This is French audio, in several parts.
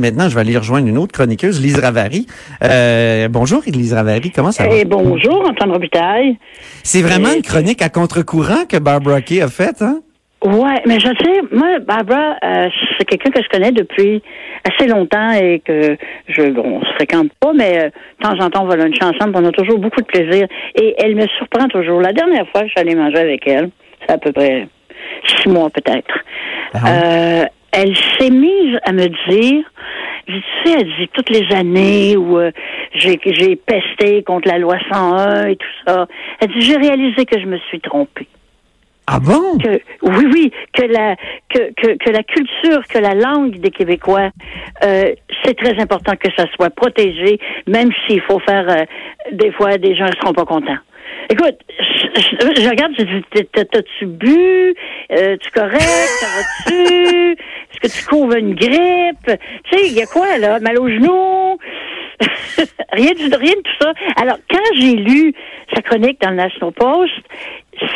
maintenant, je vais aller rejoindre une autre chroniqueuse, Lise Ravary. Euh, bonjour, Lise Ravary, comment ça va? Et bonjour, Antoine Robitaille. C'est vraiment une chronique à contre-courant que Barbara Kay a faite, hein? Ouais, mais je sais, moi, Barbara, euh, c'est quelqu'un que je connais depuis assez longtemps et que je, on se fréquente pas, mais euh, de temps en temps, on va luncher ensemble, on a toujours beaucoup de plaisir. Et elle me surprend toujours. La dernière fois que je suis allée manger avec elle, c'est à peu près six mois peut-être, Ah euh, elle s'est mise à me dire, tu sais, elle dit toutes les années où euh, j'ai j'ai pesté contre la loi 101 et tout ça, elle dit, j'ai réalisé que je me suis trompée Ah bon? que oui, oui, que la que, que, que la culture, que la langue des Québécois, euh, c'est très important que ça soit protégé, même s'il faut faire euh, des fois des gens ne seront pas contents. Écoute, je, regarde, je dis, t'as- t'as-tu bu? Euh, tu correct? Ça va-tu? Est-ce que tu couvres une grippe? Tu sais, il y a quoi, là? Mal au genou? rien, du, rien de tout ça. Alors, quand j'ai lu sa chronique dans le National Post,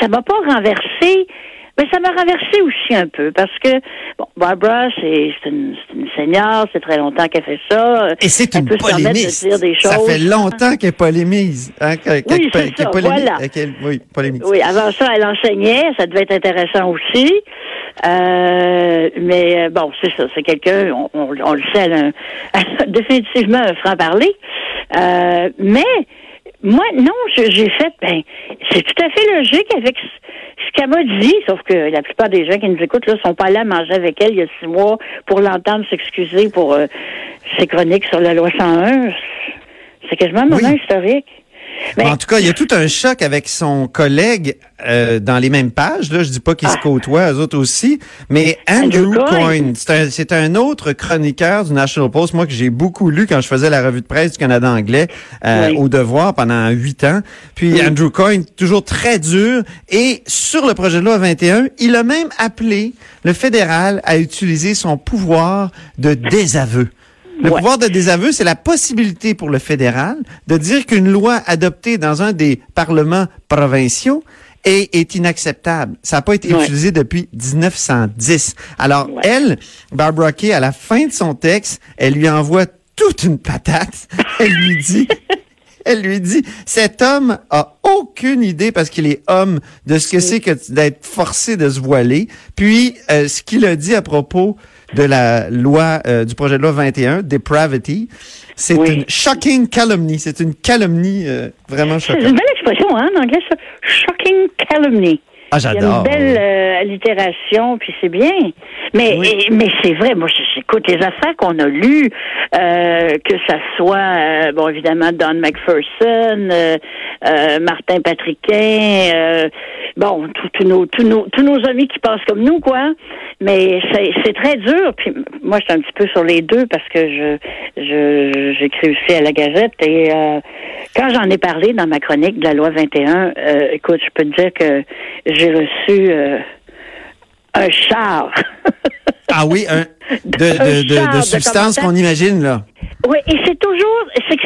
ça m'a pas renversé, mais ça m'a renversé aussi un peu parce que bon, Barbara, c'est une, une senior, c'est très longtemps qu'elle fait ça. Et c'est une permettre de polémiste. dire des Ça choses. fait longtemps qu'elle polémise. Hein, Oui, c'est qu'elle ça, polémise- voilà. oui, polémise. Oui, avant ça, elle enseignait, ça devait être intéressant aussi. Euh, mais euh, bon, c'est ça, c'est quelqu'un, on, on- on le sait, elle a, un- elle a définitivement un franc-parler. Euh, mais moi, non, je- j'ai fait, ben, c'est tout à fait logique avec ce qu'elle m'a dit, sauf que la plupart des gens qui nous écoutent là sont pas allés à manger avec elle il y a six mois pour l'entendre s'excuser pour euh, ses chroniques sur la loi 101. C'est quasiment un moment Oui. historique. Mais- En tout cas, il y a tout un choc avec son collègue euh, dans les mêmes pages. Là, je dis pas qu'ils se Ah. côtoient, eux autres aussi, mais Andrew, Coyne. C'est un, un autre chroniqueur du National Post, moi que j'ai beaucoup lu quand je faisais la revue de presse du Canada anglais euh, Oui. au devoir pendant huit ans. Puis Oui. Andrew Coyne, toujours très dur. Et sur le projet de loi 21, il a même appelé le fédéral à utiliser son pouvoir de désaveu. Le Ouais. pouvoir de désaveu, c'est la possibilité pour le fédéral de dire qu'une loi adoptée dans un des parlements provinciaux est, est inacceptable. Ça n'a pas été Ouais. utilisé depuis 1910. Alors, Ouais. elle, Barbara Kay, à la fin de son texte, elle lui envoie toute une patate. Elle lui dit... Elle lui dit, cet homme a aucune idée parce qu'il est homme de ce que c'est que d'être forcé de se voiler. Puis, euh, ce qu'il a dit à propos de la loi, euh, du projet de loi 21, Depravity, c'est Oui. une shocking calomnie. C'est une calomnie euh, vraiment C'est choquante. une belle expression, hein, en anglais, ça. Shocking calumny. Ah, Il y a j'adore. une belle euh, allitération, puis c'est bien. Mais Oui. et- mais c'est vrai, moi j'écoute les affaires qu'on a lues, euh, que ça soit euh, bon évidemment Don McPherson, euh, euh, Martin Patriquin, euh, bon tous nos tous nos tous nos amis qui passent comme nous quoi. Mais c'est c'est très dur. Puis moi je suis un petit peu sur les deux parce que je je j'écris aussi à la Gazette et euh, quand j'en ai parlé dans ma chronique de la loi 21, euh, écoute, je peux te dire que j'ai reçu euh, un char. Ah oui, un, de, Un de, de, char de de substances commentaires. qu'on imagine, là. oui, et c'est toujours, c'est que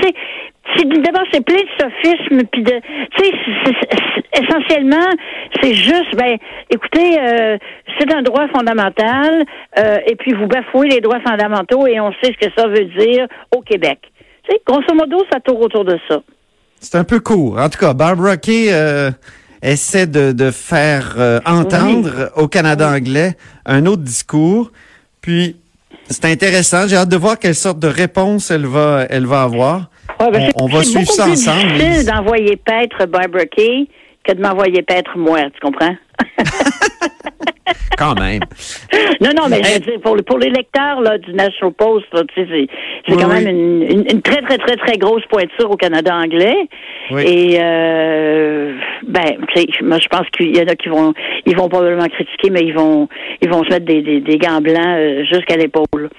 c'est, d'abord c'est plein de sophismes puis de, tu sais, essentiellement c'est juste, ben, écoutez, euh, c'est un droit fondamental euh, et puis vous bafouez les droits fondamentaux et on sait ce que ça veut dire au Québec. Tu sais, grosso modo, ça tourne autour de ça. C'est un peu court. En tout cas, Barbara Kay euh, essaie de, de faire euh, entendre au Canada anglais un autre discours. Puis, c'est intéressant. J'ai hâte de voir quelle sorte de réponse elle va, elle va avoir. Ouais, ben, on, c'est- on va c'est suivre ça ensemble. difficile Lise. d'envoyer paître Barbara Kay que de m'envoyer paître moi, tu comprends? Quand même. Non, non, mais je Hey. veux dire, pour, pour les lecteurs là, du National Post, là, tu sais, c'est, Oui, quand même une, une, une très, très, très, très grosse pointure au Canada anglais. Oui. Et euh, ben, moi je pense qu'il y en a qui vont ils vont probablement critiquer, mais ils vont ils vont se mettre des, des, des gants blancs euh, jusqu'à l'épaule.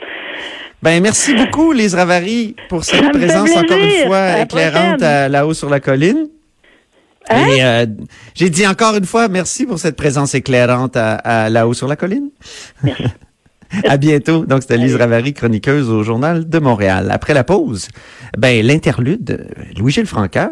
Ben, merci beaucoup, Lise Ravary, pour cette présence encore une fois À éclairante prochaine. à là-haut sur la colline. Hein? Et euh, j'ai dit encore une fois merci pour cette présence éclairante à, à là-haut sur la colline. Merci. à bientôt. Donc, c'était Lise Ravary, chroniqueuse au Journal de Montréal. Après la pause, ben l'interlude, Louis-Gilles Franqueur.